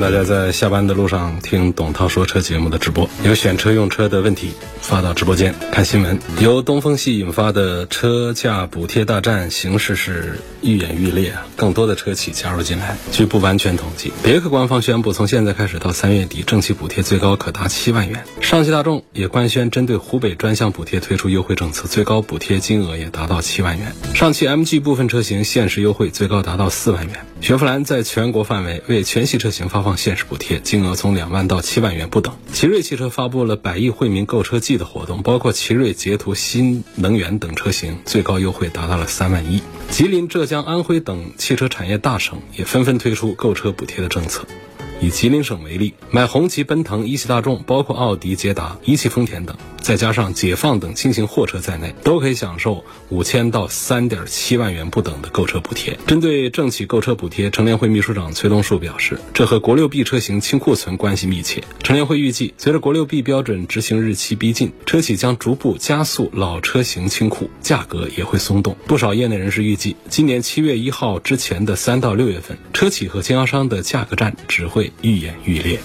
大家在下班的路上听董涛说车节目的直播。有选车用车的问题，发到直播间看新闻。由东风系引发的车价补贴大战形势是愈演愈烈啊！更多的车企加入进来。据不完全统计，别克官方宣布，从现在开始到三月底，政企补贴最高可达七万元。上汽大众也官宣，针对湖北专项补贴推出优惠政策，最高补贴金额也达到七万元。上汽 MG 部分车型限时优惠最高达到四万元。雪佛兰在全国范围为全系车型发放限时补贴，金额从两万到七万元不等。奇瑞汽车发布了百亿惠民购车季的活动，包括奇瑞捷途新能源等车型，最高优惠达到了三万一。吉林、浙江、安徽等汽车产业大省也纷纷推出购车补贴的政策。以吉林省为例，买红旗、奔腾、一汽大众，包括奥迪、捷达、一汽丰田等，再加上解放等轻型货车在内，都可以享受五千到三点七万元不等的购车补贴。针对政企购车补贴，乘联会秘书长崔东树表示，这和国六 B 车型清库存关系密切。乘联会预计，随着国六 B 标准执行日期逼近，车企将逐步加速老车型清库，价格也会松动。不少业内人士预计，今年七月一号之前的三到六月份，车企和经销商的价格战只会愈演愈烈。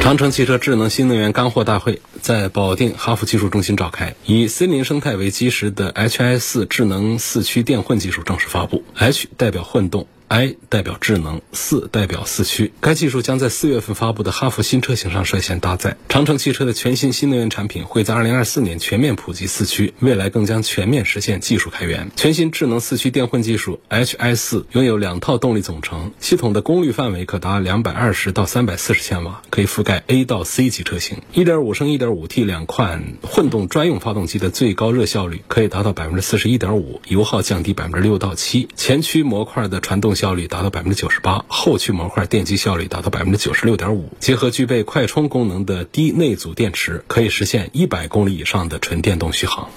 长城汽车智能新能源干货大会在保定哈弗技术中心召开，以森林生态为基石的 HI 四智能四驱电混技术正式发布。H 代表混动。I 代表智能，四代表四驱。该技术将在四月份发布的哈弗新车型上率先搭载。长城汽车的全新新能源产品会在二零二四年全面普及四驱，未来更将全面实现技术开源。全新智能四驱电混技术 HI 四拥有两套动力总成，系统的功率范围可达两百二十到三百四十千瓦，可以覆盖 A 到 C 级车型。一点五升、一点五 T 两款混动专用发动机的最高热效率可以达到百分之四十一点五，油耗降低百分之六到七。前驱模块的传动效率达到百分之九十八，后驱模块电机效率达到百分之九十六点五。结合具备快充功能的低内阻电池，可以实现一百公里以上的纯电动续航。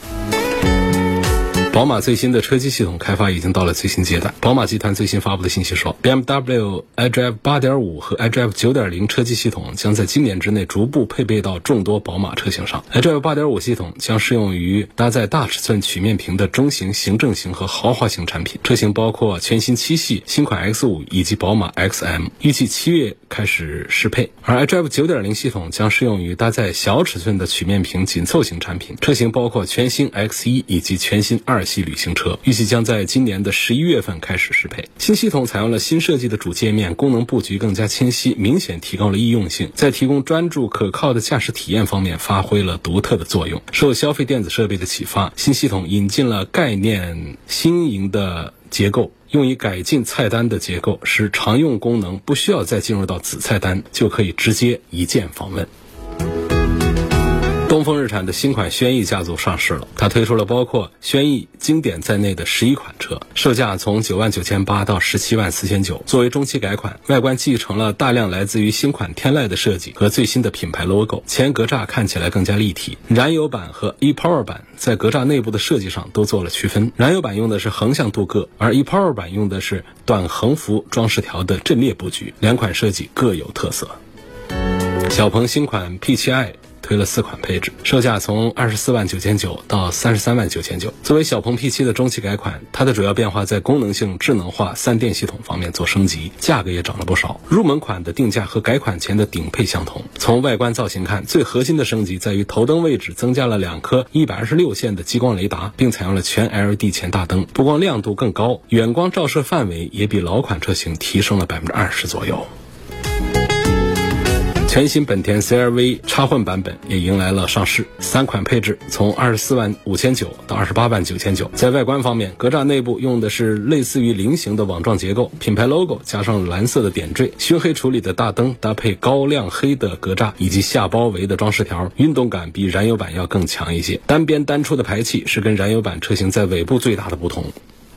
宝马最新的车机系统开发已经到了最新阶段。宝马集团最新发布的信息说，BMW iDrive 8.5和 iDrive 9.0车机系统将在今年之内逐步配备到众多宝马车型上。iDrive 8.5系统将适用于搭载大尺寸曲面屏的中型、行政型和豪华型产品，车型包括全新七系、新款 X5 以及宝马 XM，预计七月开始适配。而 iDrive 9.0系统将适用于搭载小尺寸的曲面屏紧凑型产品，车型包括全新 X1 以及全新二系旅行车预计将在今年的十一月份开始适配。新系统采用了新设计的主界面，功能布局更加清晰，明显提高了易用性，在提供专注可靠的驾驶体验方面发挥了独特的作用。受消费电子设备的启发，新系统引进了概念新颖的结构，用以改进菜单的结构，使常用功能不需要再进入到子菜单，就可以直接一键访问。东风日产的新款轩逸家族上市了，它推出了包括轩逸经典在内的十一款车，售价从九万九千八到十七万四千九。作为中期改款，外观继承了大量来自于新款天籁的设计和最新的品牌 logo，前格栅看起来更加立体。燃油版和 ePower 版在格栅内部的设计上都做了区分，燃油版用的是横向镀铬，而 ePower 版用的是短横幅装饰条的阵列布局，两款设计各有特色。小鹏新款 P7i。推了四款配置，售价从二十四万九千九到三十三万九千九。作为小鹏 P7 的中期改款，它的主要变化在功能性、智能化、三电系统方面做升级，价格也涨了不少。入门款的定价和改款前的顶配相同。从外观造型看，最核心的升级在于头灯位置增加了两颗一百二十六线的激光雷达，并采用了全 LED 前大灯，不光亮度更高，远光照射范围也比老款车型提升了百分之二十左右。全新本田 CR-V 插混版本也迎来了上市，三款配置从二十四万五千九到二十八万九千九。在外观方面，格栅内部用的是类似于菱形的网状结构，品牌 logo 加上蓝色的点缀，熏黑处理的大灯搭配高亮黑的格栅以及下包围的装饰条，运动感比燃油版要更强一些。单边单出的排气是跟燃油版车型在尾部最大的不同。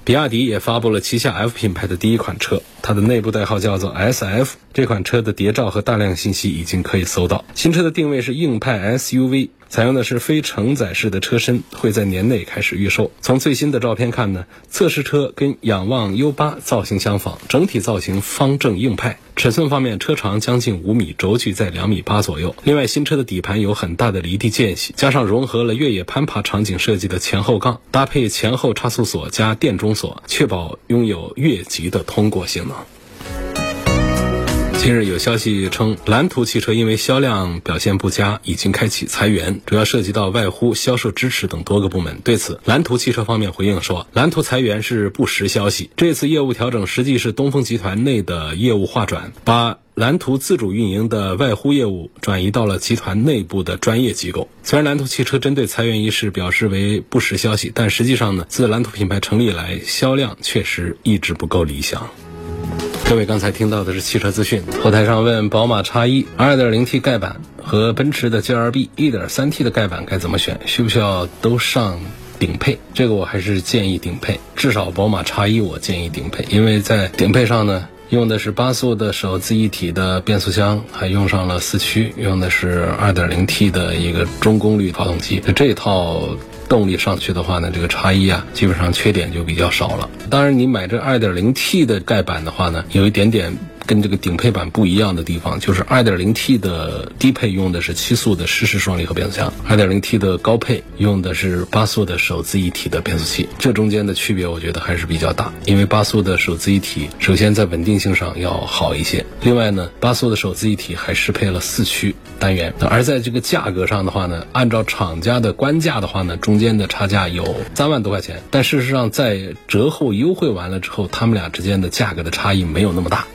比亚迪也发布了旗下 F 品牌的第一款车，它的内部代号叫做 SF。这款车的谍照和大量信息已经可以搜到。新车的定位是硬派 SUV。采用的是非承载式的车身，会在年内开始预售。从最新的照片看呢，测试车跟仰望 U8 造型相仿，整体造型方正硬派。尺寸方面，车长将近五米，轴距在两米八左右。另外，新车的底盘有很大的离地间隙，加上融合了越野攀爬场景设计的前后杠，搭配前后差速锁加电中锁，确保拥有越级的通过性能。近日有消息称，蓝图汽车因为销量表现不佳，已经开启裁员，主要涉及到外呼、销售支持等多个部门。对此，蓝图汽车方面回应说，蓝图裁员是不实消息，这次业务调整实际是东风集团内的业务划转，把蓝图自主运营的外呼业务转移到了集团内部的专业机构。虽然蓝图汽车针对裁员一事表示为不实消息，但实际上呢，自蓝图品牌成立以来，销量确实一直不够理想。各位刚才听到的是汽车资讯。后台上问宝马 X1 2.0T 盖板和奔驰的 GLB 1.3T 的盖板该怎么选？需不需要都上顶配？这个我还是建议顶配，至少宝马 X1 我建议顶配，因为在顶配上呢，用的是八速的手自一体的变速箱，还用上了四驱，用的是 2.0T 的一个中功率发动机，这套。动力上去的话呢，这个差异啊，基本上缺点就比较少了。当然，你买这 2.0T 的盖板的话呢，有一点点。跟这个顶配版不一样的地方，就是 2.0T 的低配用的是七速的湿式双离合变速箱，2.0T 的高配用的是八速的手自一体的变速器。这中间的区别，我觉得还是比较大。因为八速的手自一体，首先在稳定性上要好一些，另外呢，八速的手自一体还适配了四驱单元。而在这个价格上的话呢，按照厂家的官价的话呢，中间的差价有三万多块钱。但事实上，在折后优惠完了之后，他们俩之间的价格的差异没有那么大。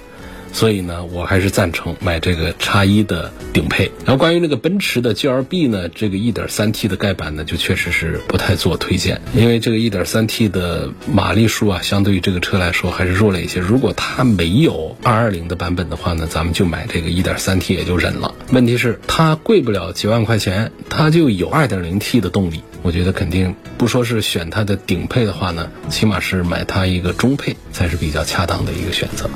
所以呢，我还是赞成买这个叉一的顶配。然后关于那个奔驰的 G L B 呢，这个 1.3T 的盖板呢，就确实是不太做推荐，因为这个 1.3T 的马力数啊，相对于这个车来说还是弱了一些。如果它没有220的版本的话呢，咱们就买这个 1.3T 也就忍了。问题是它贵不了几万块钱，它就有 2.0T 的动力，我觉得肯定不说是选它的顶配的话呢，起码是买它一个中配才是比较恰当的一个选择。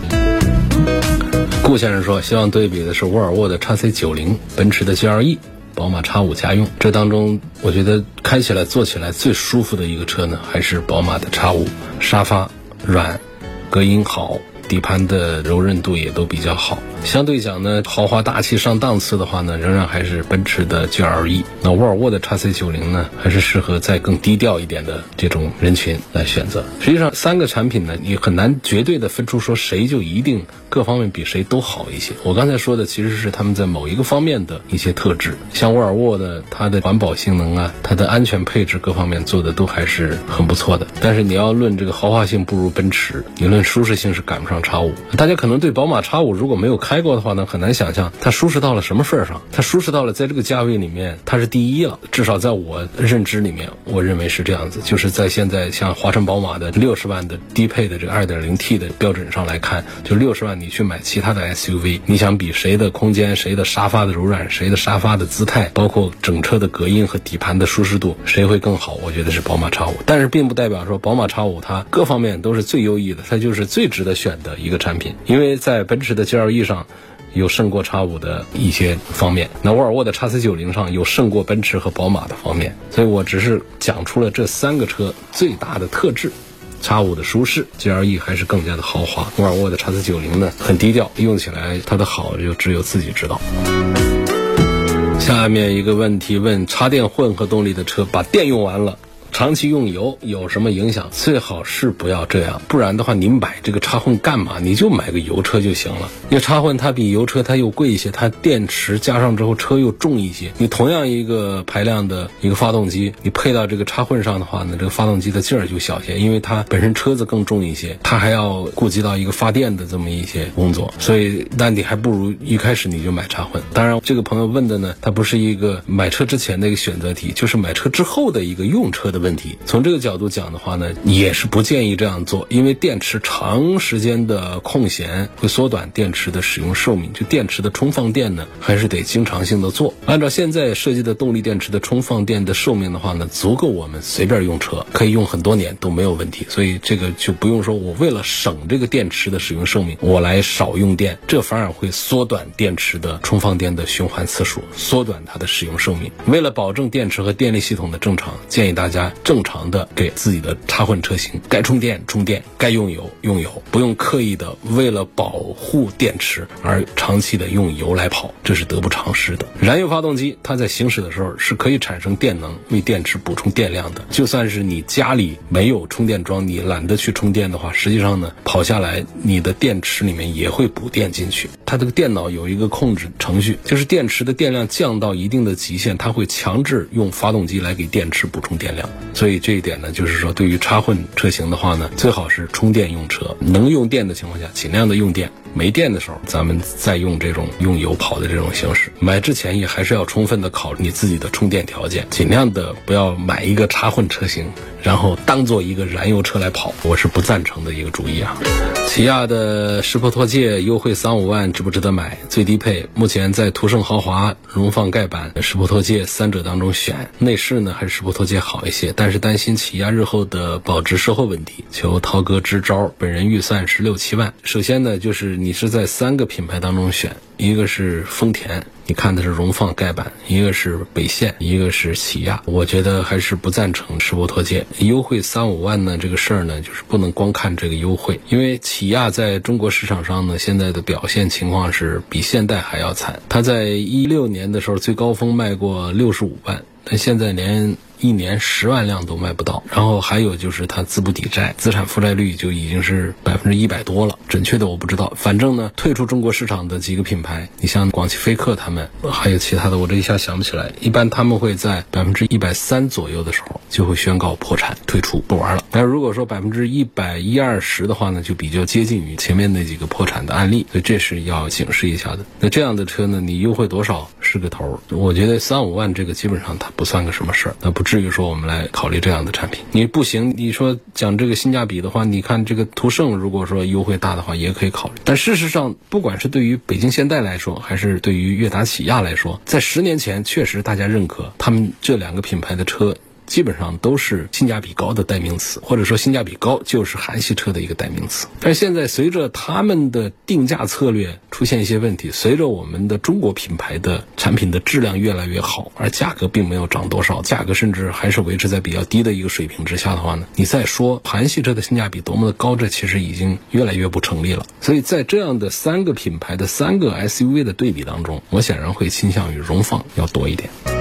顾先生说，希望对比的是沃尔沃的 x C 九零、奔驰的 GLE、宝马 X 五家用。这当中，我觉得开起来、坐起来最舒服的一个车呢，还是宝马的 X 五，沙发软，隔音好，底盘的柔韧度也都比较好。相对讲呢，豪华大气上档次的话呢，仍然还是奔驰的 GLE。那沃尔沃的 x C 九零呢，还是适合在更低调一点的这种人群来选择。实际上，三个产品呢，你很难绝对的分出说谁就一定各方面比谁都好一些。我刚才说的其实是他们在某一个方面的一些特质。像沃尔沃的，它的环保性能啊，它的安全配置各方面做的都还是很不错的。但是你要论这个豪华性不如奔驰，你论舒适性是赶不上 x 五。大家可能对宝马 x 五如果没有看。开过的话呢，很难想象它舒适到了什么份儿上。它舒适到了在这个价位里面，它是第一了。至少在我认知里面，我认为是这样子。就是在现在像华晨宝马的六十万的低配的这个二点零 T 的标准上来看，就六十万你去买其他的 SUV，你想比谁的空间、谁的沙发的柔软、谁的沙发的姿态，包括整车的隔音和底盘的舒适度，谁会更好？我觉得是宝马 X 五。但是并不代表说宝马 X 五它各方面都是最优异的，它就是最值得选的一个产品。因为在奔驰的 GLE 上。有胜过叉五的一些方面，那沃尔沃的叉 C 九零上有胜过奔驰和宝马的方面，所以我只是讲出了这三个车最大的特质。叉五的舒适，GLE 还是更加的豪华，沃尔沃的叉 C 九零呢很低调，用起来它的好就只有自己知道。下面一个问题问：插电混合动力的车把电用完了。长期用油有什么影响？最好是不要这样，不然的话，你买这个插混干嘛？你就买个油车就行了。因为插混它比油车它又贵一些，它电池加上之后车又重一些。你同样一个排量的一个发动机，你配到这个插混上的话呢，这个发动机的劲儿就小些，因为它本身车子更重一些，它还要顾及到一个发电的这么一些工作，所以那你还不如一开始你就买插混。当然，这个朋友问的呢，它不是一个买车之前的一个选择题，就是买车之后的一个用车的。问题。从这个角度讲的话呢，也是不建议这样做，因为电池长时间的空闲会缩短电池的使用寿命。就电池的充放电呢，还是得经常性的做。按照现在设计的动力电池的充放电的寿命的话呢，足够我们随便用车，可以用很多年都没有问题。所以这个就不用说我为了省这个电池的使用寿命，我来少用电，这反而会缩短电池的充放电的循环次数，缩短它的使用寿命。为了保证电池和电力系统的正常，建议大家正常的给自己的插混车型该充电充电，该用油用油，不用刻意的为了保护电池而长期的用油来跑，这是得不偿失的。燃油发动机它在行驶的时候是可以产生电能，为电池补充电量的。就算是你家里没有充电桩，你懒得去充电的话，实际上呢，跑下来你的电池里面也会补电进去。它这个电脑有一个控制程序，就是电池的电量降到一定的极限，它会强制用发动机来给电池补充电量。所以这一点呢，就是说对于插混车型的话呢，最好是充电用车，能用电的情况下尽量的用电，没电的时候咱们再用这种用油跑的这种形式。买之前也还是要充分的考虑你自己的充电条件，尽量的不要买一个插混车型，然后当做一个燃油车来跑，我是不赞成的一个主意啊。起亚的世博拓界优惠三五万，值不值得买？最低配目前在途胜豪华、荣放盖板、世博拓界三者当中选，内饰呢还是世博拓界好一些，但是担心起亚日后的保值售后问题，求涛哥支招。本人预算是六七万。首先呢，就是你是在三个品牌当中选，一个是丰田。你看的是荣放盖板，一个是北线，一个是起亚。我觉得还是不赞成世博拓界优惠三五万呢。这个事儿呢，就是不能光看这个优惠，因为起亚在中国市场上呢，现在的表现情况是比现代还要惨。它在一六年的时候最高峰卖过六十五万，但现在连。一年十万辆都卖不到，然后还有就是它资不抵债，资产负债率就已经是百分之一百多了。准确的我不知道，反正呢，退出中国市场的几个品牌，你像广汽菲克他们，还有其他的，我这一下想不起来。一般他们会在百分之一百三左右的时候就会宣告破产退出不玩了。但如果说百分之一百一二十的话呢，就比较接近于前面那几个破产的案例，所以这是要警示一下的。那这样的车呢，你优惠多少是个头？我觉得三五万这个基本上它不算个什么事儿，那不。至于说我们来考虑这样的产品，你不行，你说讲这个性价比的话，你看这个途胜，如果说优惠大的话，也可以考虑。但事实上，不管是对于北京现代来说，还是对于悦达起亚来说，在十年前确实大家认可他们这两个品牌的车。基本上都是性价比高的代名词，或者说性价比高就是韩系车的一个代名词。但现在随着他们的定价策略出现一些问题，随着我们的中国品牌的产品的质量越来越好，而价格并没有涨多少，价格甚至还是维持在比较低的一个水平之下的话呢，你再说韩系车的性价比多么的高，这其实已经越来越不成立了。所以在这样的三个品牌的三个 SUV 的对比当中，我显然会倾向于荣放要多一点。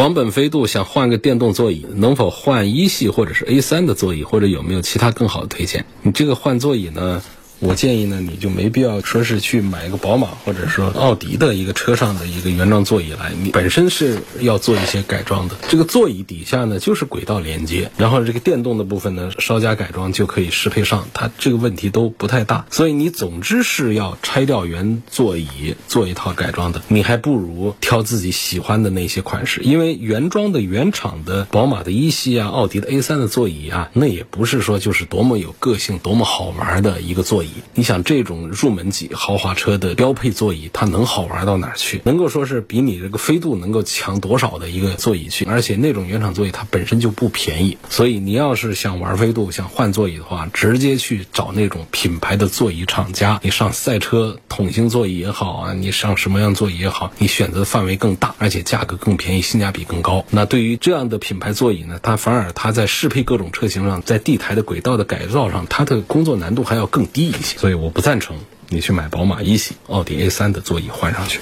广本飞度想换个电动座椅，能否换一系或者是 A 三的座椅，或者有没有其他更好的推荐？你这个换座椅呢？我建议呢，你就没必要说是去买一个宝马或者说奥迪的一个车上的一个原装座椅来，你本身是要做一些改装的。这个座椅底下呢就是轨道连接，然后这个电动的部分呢稍加改装就可以适配上，它这个问题都不太大。所以你总之是要拆掉原座椅做一套改装的，你还不如挑自己喜欢的那些款式，因为原装的原厂的宝马的一系啊、奥迪的 A 三的座椅啊，那也不是说就是多么有个性、多么好玩的一个座椅。你想这种入门级豪华车的标配座椅，它能好玩到哪去？能够说是比你这个飞度能够强多少的一个座椅去？而且那种原厂座椅它本身就不便宜，所以你要是想玩飞度、想换座椅的话，直接去找那种品牌的座椅厂家。你上赛车桶型座椅也好啊，你上什么样座椅也好，你选择范围更大，而且价格更便宜，性价比更高。那对于这样的品牌座椅呢，它反而它在适配各种车型上，在地台的轨道的改造上，它的工作难度还要更低一些。所以我不赞成你去买宝马一系、奥迪 A 三的座椅换上去。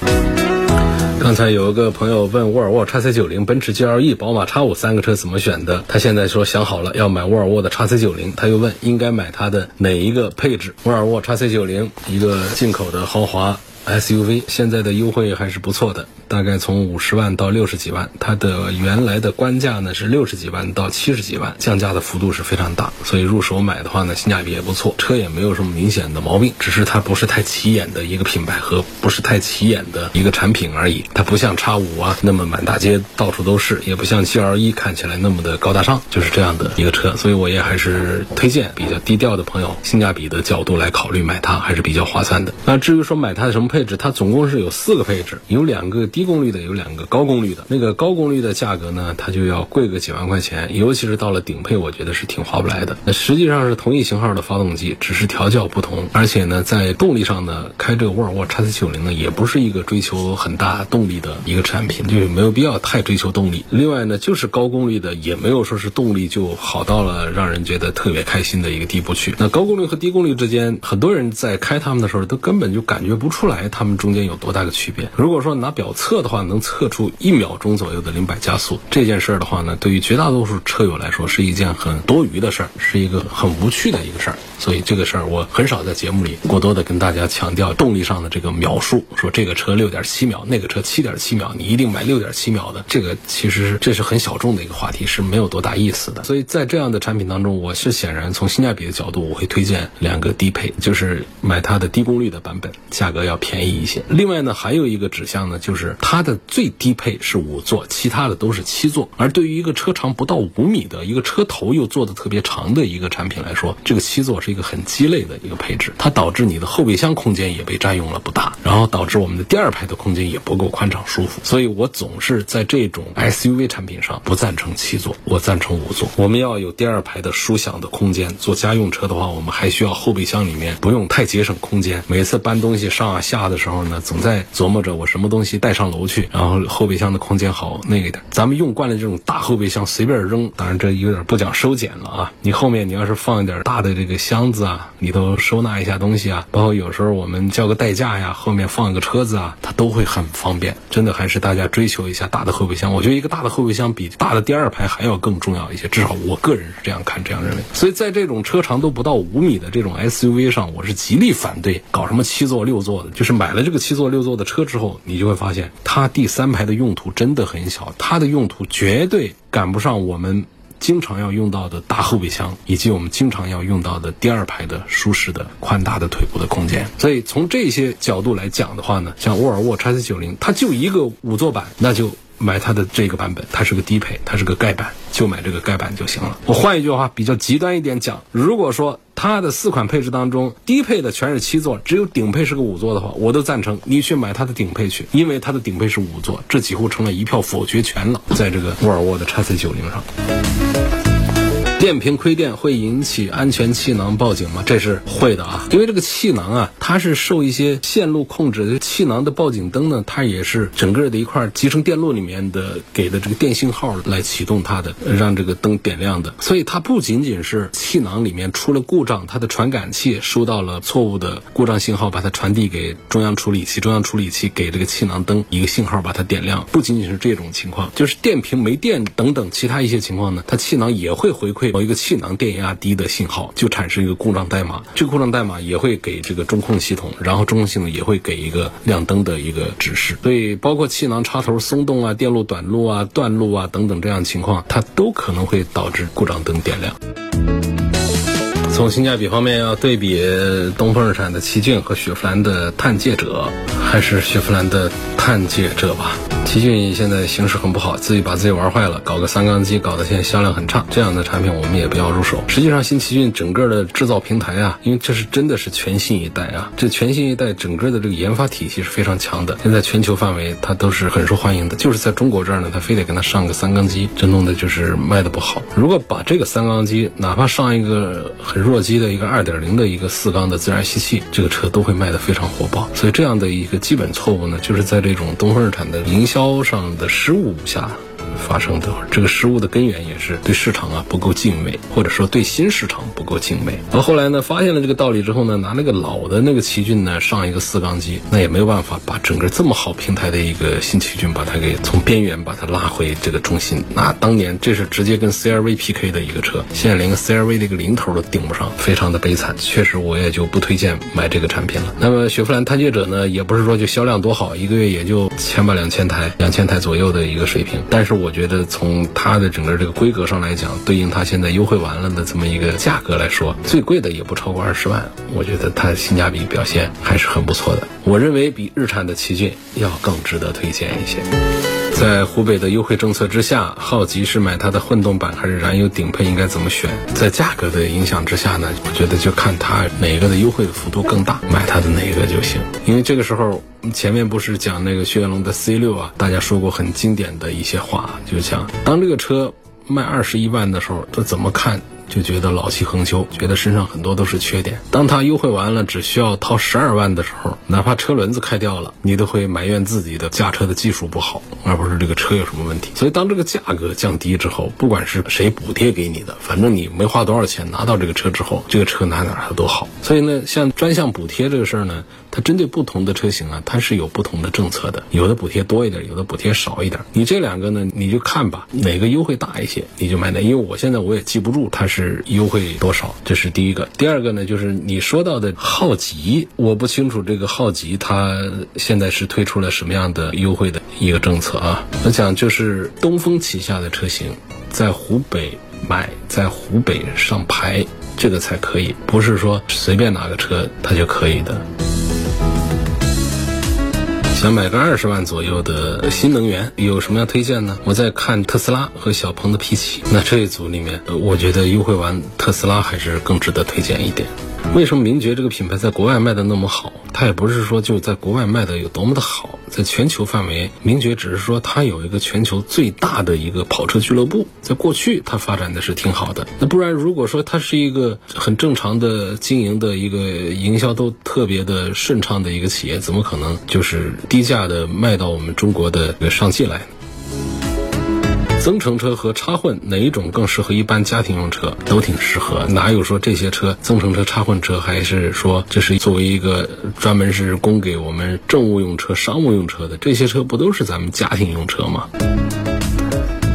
刚才有一个朋友问沃尔沃 x C 九零、奔驰 GLE、宝马 X 五三个车怎么选的？他现在说想好了要买沃尔沃的 x C 九零，他又问应该买它的哪一个配置？沃尔沃 x C 九零，一个进口的豪华 SUV，现在的优惠还是不错的，大概从五十万到六十几万。它的原来的官价呢是六十几万到七十几万，降价的幅度是非常大，所以入手买的话呢，性价比也不错，车也没有什么明显的毛病，只是它不是太起眼的一个品牌和不是太起眼的一个产品而已。它不像叉五啊那么满大街到处都是，也不像 G L 一看起来那么的高大上，就是这样的一个车，所以我也还是推荐比较低调的朋友，性价比的角度来考虑买它还是比较划算的。那至于说买它的什么配配置，它总共是有四个配置，有两个低功率的，有两个高功率的。那个高功率的价格呢，它就要贵个几万块钱，尤其是到了顶配，我觉得是挺划不来的。那实际上是同一型号的发动机，只是调教不同，而且呢，在动力上呢，开这个沃尔沃 XC90 呢，也不是一个追求很大动力的一个产品，就没有必要太追求动力。另外呢，就是高功率的，也没有说是动力就好到了让人觉得特别开心的一个地步去。那高功率和低功率之间，很多人在开它们的时候，都根本就感觉不出来它们中间有多大个区别。如果说拿表测的话，能测出一秒钟左右的零百加速，这件事儿的话呢，对于绝大多数车友来说，是一件很多余的事儿，是一个很无趣的一个事儿。所以这个事儿，我很少在节目里过多的跟大家强调动力上的这个秒数，说这个车六点七秒，那个车七点七秒，你一定买六点七秒的。这个其实这是很小众的一个话题，是没有多大意思的。所以在这样的产品当中，我是显然从性价比的角度，我会推荐两个低配，就是买它的低功率的版本，价格要便便宜一些。另外呢，还有一个指向呢，就是它的最低配是五座，其他的都是七座。而对于一个车长不到五米的一个车头又做的特别长的一个产品来说，这个七座是一个很鸡肋的一个配置，它导致你的后备箱空间也被占用了不大，然后导致我们的第二排的空间也不够宽敞舒服。所以我总是在这种 SUV 产品上不赞成七座，我赞成五座。我们要有第二排的舒享的空间。做家用车的话，我们还需要后备箱里面不用太节省空间。每次搬东西上啊下大的时候呢，总在琢磨着我什么东西带上楼去，然后后备箱的空间好那个点。咱们用惯了这种大后备箱随便扔，当然这有点不讲收捡了啊。你后面你要是放一点大的这个箱子啊，里头收纳一下东西啊，包括有时候我们叫个代驾呀，后面放一个车子啊，它都会很方便。真的还是大家追求一下大的后备箱。我觉得一个大的后备箱比大的第二排还要更重要一些，至少我个人是这样看、这样认为。所以在这种车长都不到五米的这种 SUV 上，我是极力反对搞什么七座、六座的。就是是买了这个七座、六座的车之后，你就会发现它第三排的用途真的很小，它的用途绝对赶不上我们。经常要用到的大后备箱，以及我们经常要用到的第二排的舒适的宽大的腿部的空间。所以从这些角度来讲的话呢，像沃尔沃 XC90，它就一个五座版，那就买它的这个版本，它是个低配，它是个盖板，就买这个盖板就行了。我换一句话，比较极端一点讲，如果说它的四款配置当中，低配的全是七座，只有顶配是个五座的话，我都赞成你去买它的顶配去，因为它的顶配是五座，这几乎成了一票否决权了，在这个沃尔沃的 XC90 上。电瓶亏电会引起安全气囊报警吗？这是会的啊，因为这个气囊啊，它是受一些线路控制的。气囊的报警灯呢，它也是整个的一块集成电路里面的给的这个电信号来启动它的，让这个灯点亮的。所以它不仅仅是气囊里面出了故障，它的传感器收到了错误的故障信号，把它传递给中央处理器，中央处理器给这个气囊灯一个信号，把它点亮。不仅仅是这种情况，就是电瓶没电等等其他一些情况呢，它气囊也会回馈。某一个气囊电压低的信号，就产生一个故障代码，这个故障代码也会给这个中控系统，然后中控系统也会给一个亮灯的一个指示。所以，包括气囊插头松动啊、电路短路啊、断路啊等等这样情况，它都可能会导致故障灯点亮。从性价比方面要对比东风日产的奇骏和雪佛兰的探界者，还是雪佛兰的探界者吧。奇骏现在形势很不好，自己把自己玩坏了，搞个三缸机，搞得现在销量很差。这样的产品我们也不要入手。实际上，新奇骏整个的制造平台啊，因为这是真的是全新一代啊，这全新一代整个的这个研发体系是非常强的。现在全球范围它都是很受欢迎的，就是在中国这儿呢，它非得给它上个三缸机，这弄的就是卖的不好。如果把这个三缸机，哪怕上一个很弱鸡的一个二点零的一个四缸的自然吸气，这个车都会卖得非常火爆。所以这样的一个基本错误呢，就是在这种东风日产的营。销上的失误下发生的。这个失误的根源也是对市场啊不够敬畏，或者说对新市场不够敬畏。而后来呢，发现了这个道理之后呢，拿那个老的那个奇骏呢上一个四缸机，那也没有办法把整个这么好平台的一个新奇骏把它给从边缘把它拉回这个中心。那当年这是直接跟 CRV PK 的一个车，现在连个 CRV 的一个零头都顶不上，非常的悲惨。确实，我也就不推荐买这个产品了。那么雪佛兰探界者呢，也不是说就销量多好，一个月也就千把两千台、两千台左右的一个水平。但是我我觉得从它的整个这个规格上来讲，对应它现在优惠完了的这么一个价格来说，最贵的也不超过二十万。我觉得它性价比表现还是很不错的。我认为比日产的奇骏要更值得推荐一些。在湖北的优惠政策之下，好奇是买它的混动版还是燃油顶配，应该怎么选？在价格的影响之下呢，我觉得就看它哪个的优惠的幅度更大，买它的哪个就行。因为这个时候前面不是讲那个雪铁龙的 C 六啊，大家说过很经典的一些话，就像当这个车卖二十一万的时候，他怎么看？就觉得老气横秋，觉得身上很多都是缺点。当他优惠完了，只需要掏十二万的时候，哪怕车轮子开掉了，你都会埋怨自己的驾车的技术不好，而不是这个车有什么问题。所以，当这个价格降低之后，不管是谁补贴给你的，反正你没花多少钱拿到这个车之后，这个车哪哪它都好。所以呢，像专项补贴这个事儿呢，它针对不同的车型啊，它是有不同的政策的，有的补贴多一点，有的补贴少一点。你这两个呢，你就看吧，哪个优惠大一些，你就买哪。因为我现在我也记不住它是是优惠。多少？这是第一个。第二个呢，就是你说到的浩吉，我不清楚这个浩吉它现在是推出了什么样的优惠的一个政策啊？我想就是东风旗下的车型，在湖北买，在湖北上牌，这个才可以，不是说随便哪个车它就可以的。想买个二十万左右的新能源，有什么要推荐呢？我在看特斯拉和小鹏的 P7，那这一组里面，我觉得优惠完特斯拉还是更值得推荐一点。为什么名爵这个品牌在国外卖的那么好？它也不是说就在国外卖的有多么的好，在全球范围，名爵只是说它有一个全球最大的一个跑车俱乐部，在过去它发展的是挺好的。那不然如果说它是一个很正常的经营的一个营销都特别的顺畅的一个企业，怎么可能就是低价的卖到我们中国的上汽来呢？增程车和插混哪一种更适合一般家庭用车？都挺适合，哪有说这些车增程车、插混车，还是说这是作为一个专门是供给我们政务用车、商务用车的？这些车不都是咱们家庭用车吗？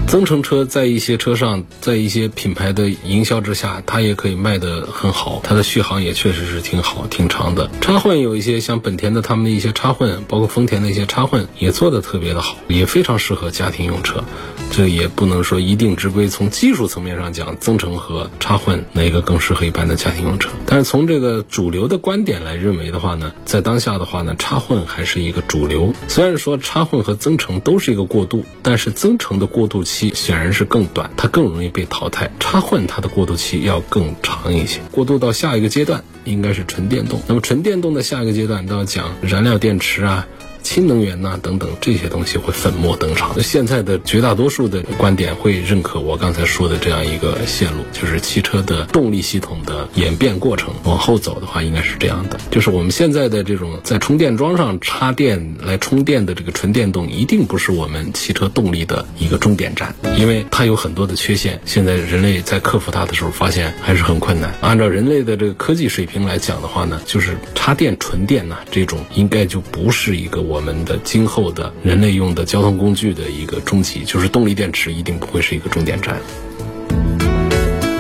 增程车在一些车上，在一些品牌的营销之下，它也可以卖得很好，它的续航也确实是挺好、挺长的。插混有一些像本田的他们的一些插混，包括丰田的一些插混，也做得特别的好，也非常适合家庭用车。这也不能说一定之规，从技术层面上讲，增程和插混哪个更适合一般的家庭用车？但是从这个主流的观点来认为的话呢，在当下的话呢，插混还是一个主流。虽然说插混和增程都是一个过渡，但是增程的过渡期。显然是更短，它更容易被淘汰。插混它的过渡期要更长一些，过渡到下一个阶段应该是纯电动。那么纯电动的下一个阶段都要讲燃料电池啊。氢能源呐，等等这些东西会粉墨登场。现在的绝大多数的观点会认可我刚才说的这样一个线路，就是汽车的动力系统的演变过程。往后走的话，应该是这样的：就是我们现在的这种在充电桩上插电来充电的这个纯电动，一定不是我们汽车动力的一个终点站，因为它有很多的缺陷。现在人类在克服它的时候，发现还是很困难。按照人类的这个科技水平来讲的话呢，就是插电纯电呐，这种应该就不是一个我。我们的今后的人类用的交通工具的一个终极，就是动力电池一定不会是一个终点站。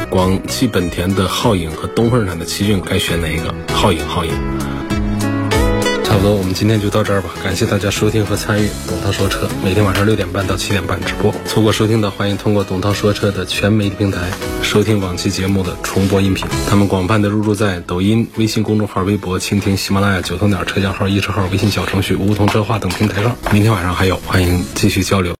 广汽本田的皓影和东风日产的奇骏该选哪一个？皓影，皓影。差不多，我们今天就到这儿吧。感谢大家收听和参与董涛说车，每天晚上六点半到七点半直播。错过收听的，欢迎通过董涛说车的全媒体平台收听往期节目的重播音频。他们广泛的入驻在抖音、微信公众号、微博、蜻蜓、喜马拉雅、九头鸟车架号、易车号、微信小程序、梧桐车话等平台上。明天晚上还有，欢迎继续交流。